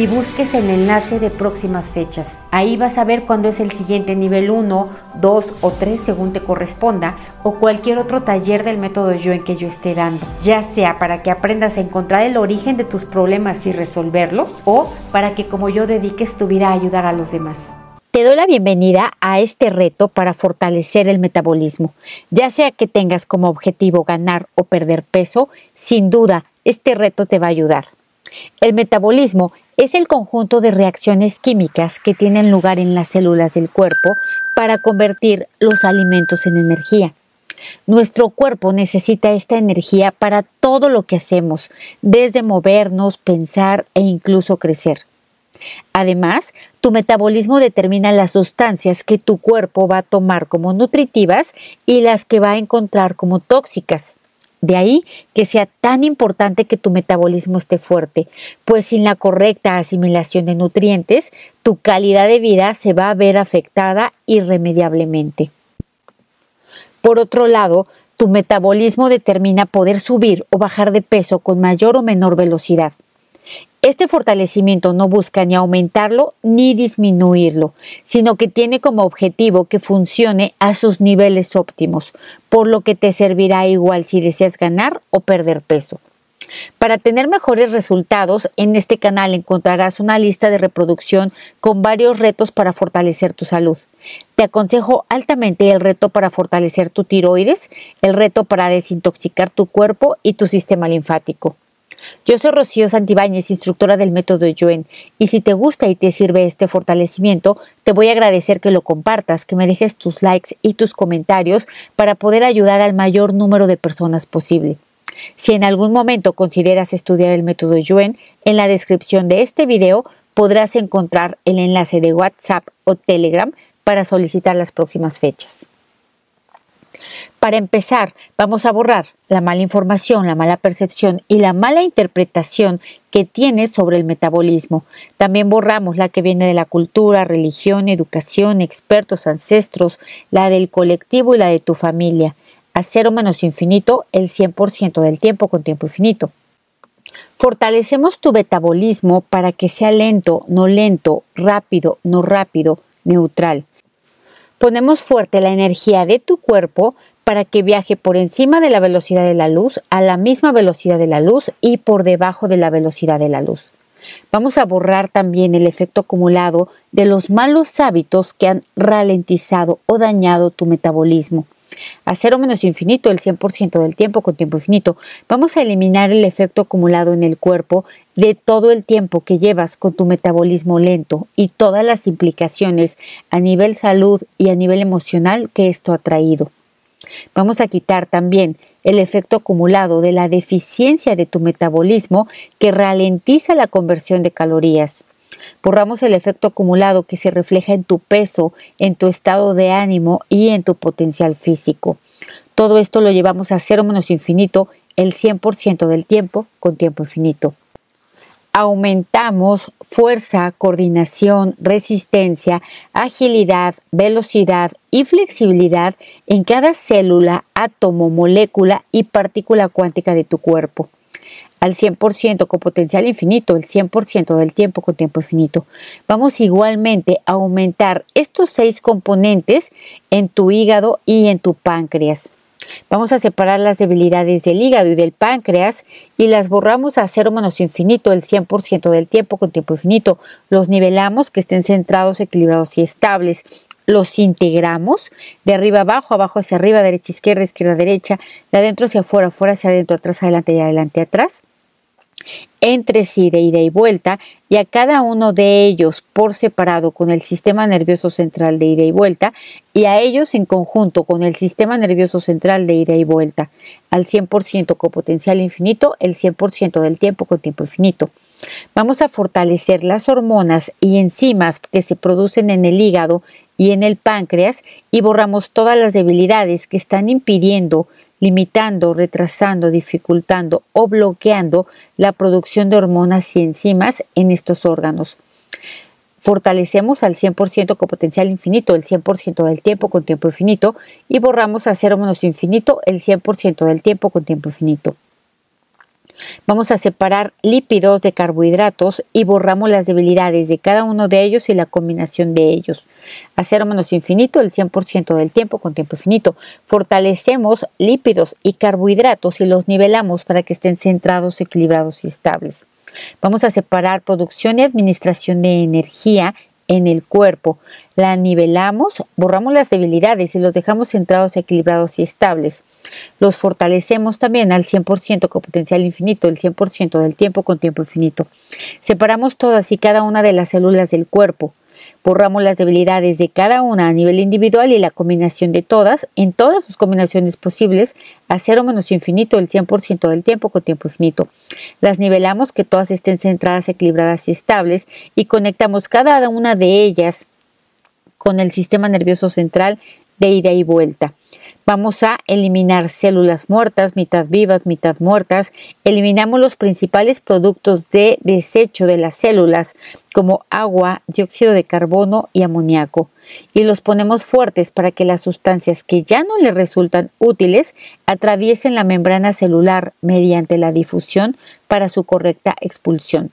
y busques el enlace de próximas fechas. Ahí vas a ver cuándo es el siguiente nivel 1, 2 o 3 según te corresponda o cualquier otro taller del método yo en que yo esté dando, ya sea para que aprendas a encontrar el origen de tus problemas y resolverlos o para que como yo dediques tu vida a ayudar a los demás. Te doy la bienvenida a este reto para fortalecer el metabolismo. Ya sea que tengas como objetivo ganar o perder peso, sin duda este reto te va a ayudar. El metabolismo es el conjunto de reacciones químicas que tienen lugar en las células del cuerpo para convertir los alimentos en energía. Nuestro cuerpo necesita esta energía para todo lo que hacemos, desde movernos, pensar e incluso crecer. Además, tu metabolismo determina las sustancias que tu cuerpo va a tomar como nutritivas y las que va a encontrar como tóxicas. De ahí que sea tan importante que tu metabolismo esté fuerte, pues sin la correcta asimilación de nutrientes, tu calidad de vida se va a ver afectada irremediablemente. Por otro lado, tu metabolismo determina poder subir o bajar de peso con mayor o menor velocidad. Este fortalecimiento no busca ni aumentarlo ni disminuirlo, sino que tiene como objetivo que funcione a sus niveles óptimos, por lo que te servirá igual si deseas ganar o perder peso. Para tener mejores resultados, en este canal encontrarás una lista de reproducción con varios retos para fortalecer tu salud. Te aconsejo altamente el reto para fortalecer tu tiroides, el reto para desintoxicar tu cuerpo y tu sistema linfático. Yo soy Rocío Santibáñez, instructora del método Yuen, y si te gusta y te sirve este fortalecimiento, te voy a agradecer que lo compartas, que me dejes tus likes y tus comentarios para poder ayudar al mayor número de personas posible. Si en algún momento consideras estudiar el método Yuen, en la descripción de este video podrás encontrar el enlace de WhatsApp o Telegram para solicitar las próximas fechas. Para empezar, vamos a borrar la mala información, la mala percepción y la mala interpretación que tienes sobre el metabolismo. También borramos la que viene de la cultura, religión, educación, expertos, ancestros, la del colectivo y la de tu familia. A cero menos infinito el 100% del tiempo con tiempo infinito. Fortalecemos tu metabolismo para que sea lento, no lento, rápido, no rápido, neutral. Ponemos fuerte la energía de tu cuerpo para que viaje por encima de la velocidad de la luz, a la misma velocidad de la luz y por debajo de la velocidad de la luz. Vamos a borrar también el efecto acumulado de los malos hábitos que han ralentizado o dañado tu metabolismo. A cero menos infinito, el 100% del tiempo con tiempo infinito, vamos a eliminar el efecto acumulado en el cuerpo de todo el tiempo que llevas con tu metabolismo lento y todas las implicaciones a nivel salud y a nivel emocional que esto ha traído. Vamos a quitar también el efecto acumulado de la deficiencia de tu metabolismo que ralentiza la conversión de calorías. Borramos el efecto acumulado que se refleja en tu peso, en tu estado de ánimo y en tu potencial físico. Todo esto lo llevamos a cero menos infinito el 100% del tiempo con tiempo infinito aumentamos fuerza, coordinación, resistencia, agilidad, velocidad y flexibilidad en cada célula, átomo, molécula y partícula cuántica de tu cuerpo. Al 100% con potencial infinito, el 100% del tiempo con tiempo infinito. Vamos igualmente a aumentar estos seis componentes en tu hígado y en tu páncreas. Vamos a separar las debilidades del hígado y del páncreas y las borramos a cero menos infinito el 100% del tiempo con tiempo infinito. Los nivelamos que estén centrados, equilibrados y estables. los integramos de arriba abajo, abajo hacia arriba, derecha, izquierda, izquierda, derecha, de adentro hacia afuera, afuera hacia adentro, atrás, adelante y adelante, atrás, entre sí de ida y vuelta, y a cada uno de ellos por separado con el sistema nervioso central de ida y vuelta, y a ellos en conjunto con el sistema nervioso central de ida y vuelta, al 100% con potencial infinito, el 100% del tiempo con tiempo infinito. Vamos a fortalecer las hormonas y enzimas que se producen en el hígado y en el páncreas y borramos todas las debilidades que están impidiendo, limitando, retrasando, dificultando o bloqueando la producción de hormonas y enzimas en estos órganos. Fortalecemos al 100% con potencial infinito el 100% del tiempo con tiempo infinito y borramos a cero menos infinito el 100% del tiempo con tiempo infinito. Vamos a separar lípidos de carbohidratos y borramos las debilidades de cada uno de ellos y la combinación de ellos. A cero menos infinito el 100% del tiempo con tiempo infinito. Fortalecemos lípidos y carbohidratos y los nivelamos para que estén centrados, equilibrados y estables. Vamos a separar producción y administración de energía en el cuerpo. La nivelamos, borramos las debilidades y los dejamos centrados, equilibrados y estables. Los fortalecemos también al 100% con potencial infinito, el 100% del tiempo con tiempo infinito. Separamos todas y cada una de las células del cuerpo. Borramos las debilidades de cada una a nivel individual y la combinación de todas, en todas sus combinaciones posibles, a cero menos infinito el 100% del tiempo con tiempo infinito. Las nivelamos que todas estén centradas, equilibradas y estables y conectamos cada una de ellas con el sistema nervioso central de ida y vuelta. Vamos a eliminar células muertas, mitad vivas, mitad muertas. Eliminamos los principales productos de desecho de las células, como agua, dióxido de carbono y amoníaco. Y los ponemos fuertes para que las sustancias que ya no le resultan útiles atraviesen la membrana celular mediante la difusión para su correcta expulsión.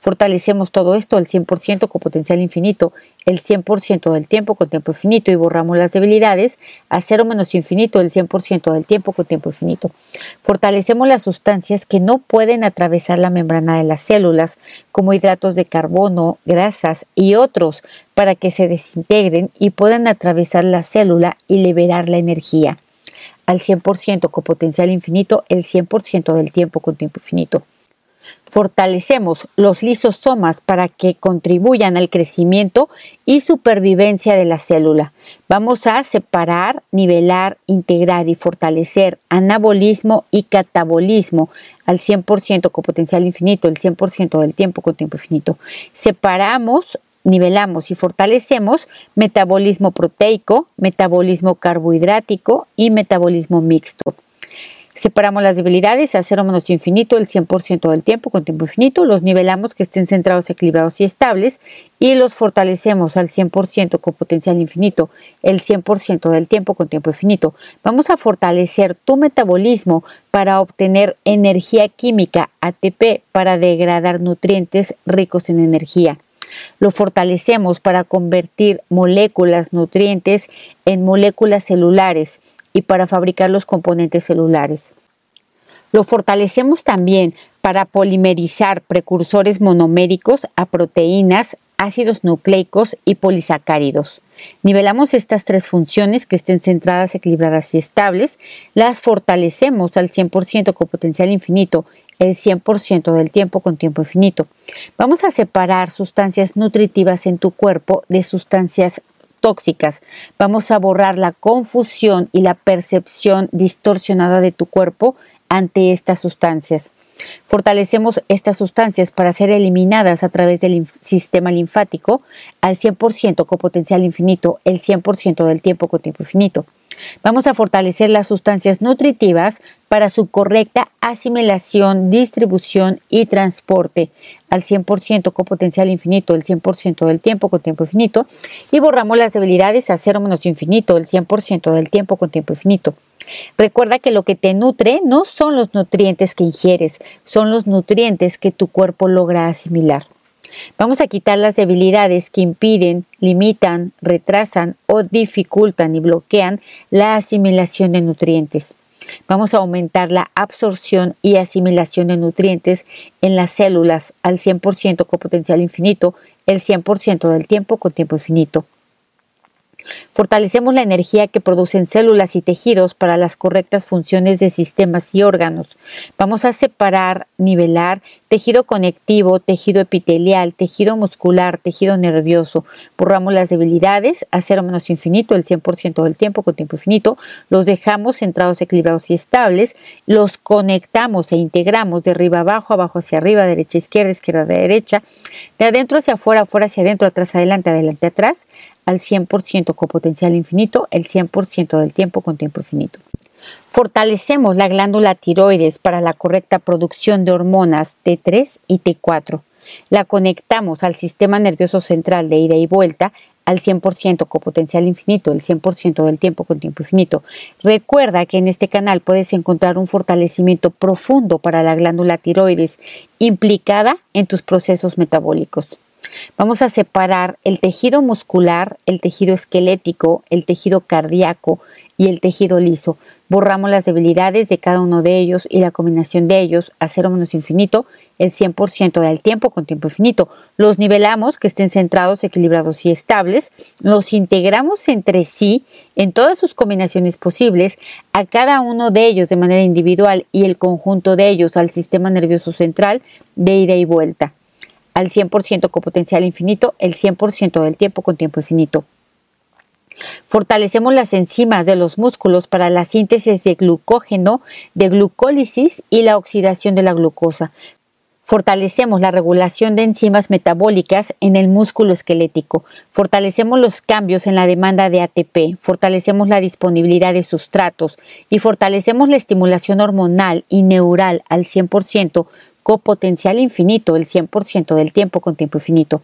Fortalecemos todo esto al 100% con potencial infinito, el 100% del tiempo con tiempo infinito y borramos las debilidades a cero menos infinito, el 100% del tiempo con tiempo infinito. Fortalecemos las sustancias que no pueden atravesar la membrana de las células, como hidratos de carbono, grasas y otros, para que se desintegren y puedan atravesar la célula y liberar la energía al 100% con potencial infinito, el 100% del tiempo con tiempo infinito. Fortalecemos los lisosomas para que contribuyan al crecimiento y supervivencia de la célula. Vamos a separar, nivelar, integrar y fortalecer anabolismo y catabolismo al 100% con potencial infinito, el 100% del tiempo con tiempo infinito. Separamos nivelamos y fortalecemos metabolismo proteico, metabolismo carbohidrático y metabolismo mixto. Separamos las debilidades a cero menos infinito el 100% del tiempo con tiempo infinito, los nivelamos que estén centrados, equilibrados y estables y los fortalecemos al 100% con potencial infinito el 100% del tiempo con tiempo infinito. Vamos a fortalecer tu metabolismo para obtener energía química ATP para degradar nutrientes ricos en energía. Lo fortalecemos para convertir moléculas nutrientes en moléculas celulares y para fabricar los componentes celulares. Lo fortalecemos también para polimerizar precursores monoméricos a proteínas, ácidos nucleicos y polisacáridos. Nivelamos estas tres funciones que estén centradas, equilibradas y estables, las fortalecemos al 100% con potencial infinito, el 100% del tiempo con tiempo infinito. Vamos a separar sustancias nutritivas en tu cuerpo de sustancias tóxicas. Vamos a borrar la confusión y la percepción distorsionada de tu cuerpo ante estas sustancias. Fortalecemos estas sustancias para ser eliminadas a través del sistema linfático al 100% con potencial infinito, el 100% del tiempo con tiempo infinito. Vamos a fortalecer las sustancias nutritivas para su correcta asimilación, distribución y transporte al 100% con potencial infinito, el 100% del tiempo con tiempo infinito, y borramos las debilidades a cero menos infinito, el 100% del tiempo con tiempo infinito. Recuerda que lo que te nutre no son los nutrientes que ingieres, son los nutrientes que tu cuerpo logra asimilar. Vamos a quitar las debilidades que impiden, limitan, retrasan o dificultan y bloquean la asimilación de nutrientes. Vamos a aumentar la absorción y asimilación de nutrientes en las células al 100% con potencial infinito, el 100% del tiempo con tiempo infinito. Fortalecemos la energía que producen células y tejidos para las correctas funciones de sistemas y órganos. Vamos a separar, nivelar tejido conectivo, tejido epitelial, tejido muscular, tejido nervioso. Borramos las debilidades a cero menos infinito el 100% del tiempo con tiempo infinito. Los dejamos centrados, equilibrados y estables. Los conectamos e integramos de arriba abajo, abajo hacia arriba, derecha izquierda, izquierda derecha, de adentro hacia afuera, afuera hacia adentro, atrás adelante, adelante atrás al 100% con potencial infinito el 100% del tiempo con tiempo infinito. Fortalecemos la glándula tiroides para la correcta producción de hormonas T3 y T4. La conectamos al sistema nervioso central de ida y vuelta al 100% con potencial infinito, el 100% del tiempo con tiempo infinito. Recuerda que en este canal puedes encontrar un fortalecimiento profundo para la glándula tiroides implicada en tus procesos metabólicos. Vamos a separar el tejido muscular, el tejido esquelético, el tejido cardíaco y el tejido liso. Borramos las debilidades de cada uno de ellos y la combinación de ellos a cero menos infinito el 100% del tiempo con tiempo infinito. Los nivelamos, que estén centrados, equilibrados y estables. Los integramos entre sí en todas sus combinaciones posibles, a cada uno de ellos de manera individual y el conjunto de ellos al sistema nervioso central de ida y vuelta al 100% con potencial infinito, el 100% del tiempo con tiempo infinito. Fortalecemos las enzimas de los músculos para la síntesis de glucógeno, de glucólisis y la oxidación de la glucosa. Fortalecemos la regulación de enzimas metabólicas en el músculo esquelético. Fortalecemos los cambios en la demanda de ATP. Fortalecemos la disponibilidad de sustratos y fortalecemos la estimulación hormonal y neural al 100% potencial infinito, el 100% del tiempo con tiempo infinito.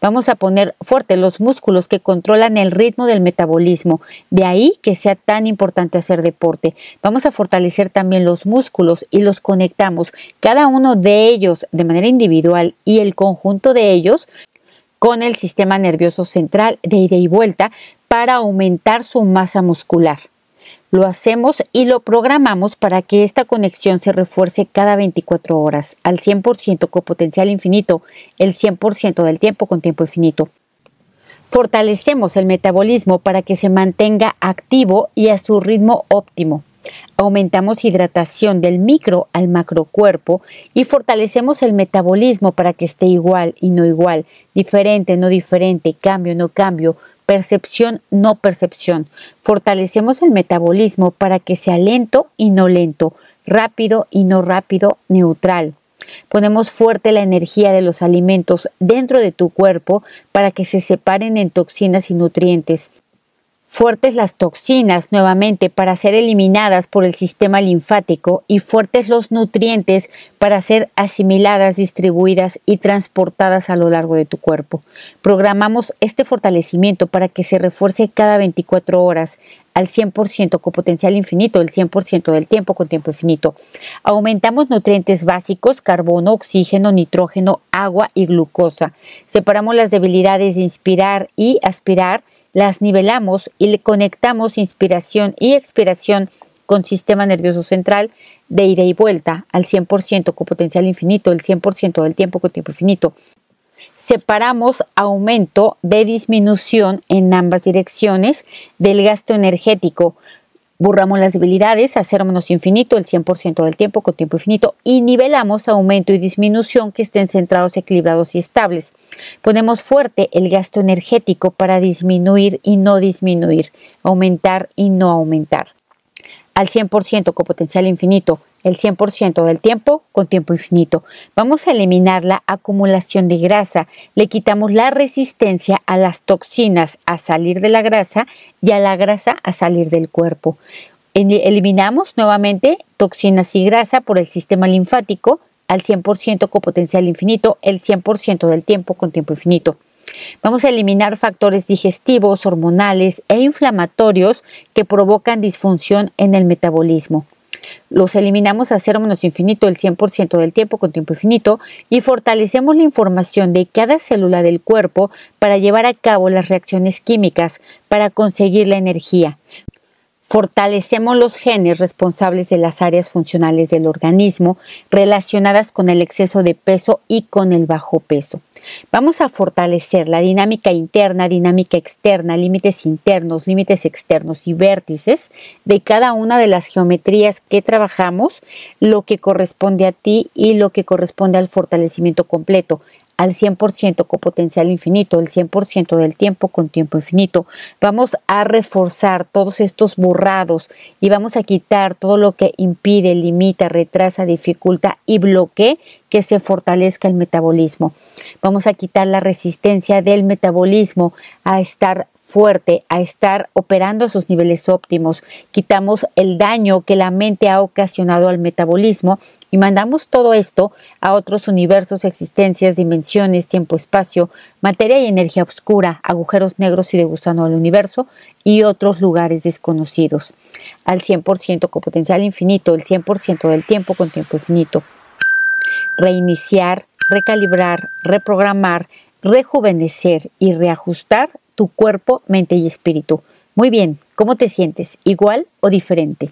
Vamos a poner fuerte los músculos que controlan el ritmo del metabolismo. De ahí que sea tan importante hacer deporte. Vamos a fortalecer también los músculos y los conectamos, cada uno de ellos de manera individual y el conjunto de ellos con el sistema nervioso central de ida y vuelta para aumentar su masa muscular. Lo hacemos y lo programamos para que esta conexión se refuerce cada 24 horas, al 100% con potencial infinito, el 100% del tiempo con tiempo infinito. Fortalecemos el metabolismo para que se mantenga activo y a su ritmo óptimo. Aumentamos hidratación del micro al macrocuerpo y fortalecemos el metabolismo para que esté igual y no igual, diferente, no diferente, cambio, no cambio, percepción, no percepción. Fortalecemos el metabolismo para que sea lento y no lento, rápido y no rápido, neutral. Ponemos fuerte la energía de los alimentos dentro de tu cuerpo para que se separen en toxinas y nutrientes fuertes las toxinas nuevamente para ser eliminadas por el sistema linfático y fuertes los nutrientes para ser asimiladas, distribuidas y transportadas a lo largo de tu cuerpo. Programamos este fortalecimiento para que se refuerce cada 24 horas al 100% con potencial infinito, el 100% del tiempo con tiempo infinito. Aumentamos nutrientes básicos, carbono, oxígeno, nitrógeno, agua y glucosa. Separamos las debilidades de inspirar y aspirar las nivelamos y le conectamos inspiración y expiración con sistema nervioso central de ida y vuelta al 100% con potencial infinito, el 100% del tiempo con tiempo infinito. Separamos aumento de disminución en ambas direcciones del gasto energético Borramos las debilidades a cero menos infinito el 100% del tiempo con tiempo infinito y nivelamos aumento y disminución que estén centrados, equilibrados y estables. Ponemos fuerte el gasto energético para disminuir y no disminuir, aumentar y no aumentar. Al 100% con potencial infinito el 100% del tiempo con tiempo infinito. Vamos a eliminar la acumulación de grasa, le quitamos la resistencia a las toxinas a salir de la grasa y a la grasa a salir del cuerpo. Eliminamos nuevamente toxinas y grasa por el sistema linfático al 100% con potencial infinito, el 100% del tiempo con tiempo infinito. Vamos a eliminar factores digestivos, hormonales e inflamatorios que provocan disfunción en el metabolismo los eliminamos a cero menos infinito el 100% del tiempo con tiempo infinito y fortalecemos la información de cada célula del cuerpo para llevar a cabo las reacciones químicas para conseguir la energía. Fortalecemos los genes responsables de las áreas funcionales del organismo relacionadas con el exceso de peso y con el bajo peso. Vamos a fortalecer la dinámica interna, dinámica externa, límites internos, límites externos y vértices de cada una de las geometrías que trabajamos, lo que corresponde a ti y lo que corresponde al fortalecimiento completo al 100% con potencial infinito, el 100% del tiempo con tiempo infinito. Vamos a reforzar todos estos borrados y vamos a quitar todo lo que impide, limita, retrasa, dificulta y bloquee que se fortalezca el metabolismo. Vamos a quitar la resistencia del metabolismo a estar fuerte, a estar operando a sus niveles óptimos, quitamos el daño que la mente ha ocasionado al metabolismo y mandamos todo esto a otros universos, existencias, dimensiones, tiempo, espacio, materia y energía oscura, agujeros negros y de gusano al universo y otros lugares desconocidos. Al 100% con potencial infinito, el 100% del tiempo con tiempo infinito. Reiniciar, recalibrar, reprogramar, rejuvenecer y reajustar tu cuerpo, mente y espíritu. Muy bien, ¿cómo te sientes? ¿Igual o diferente?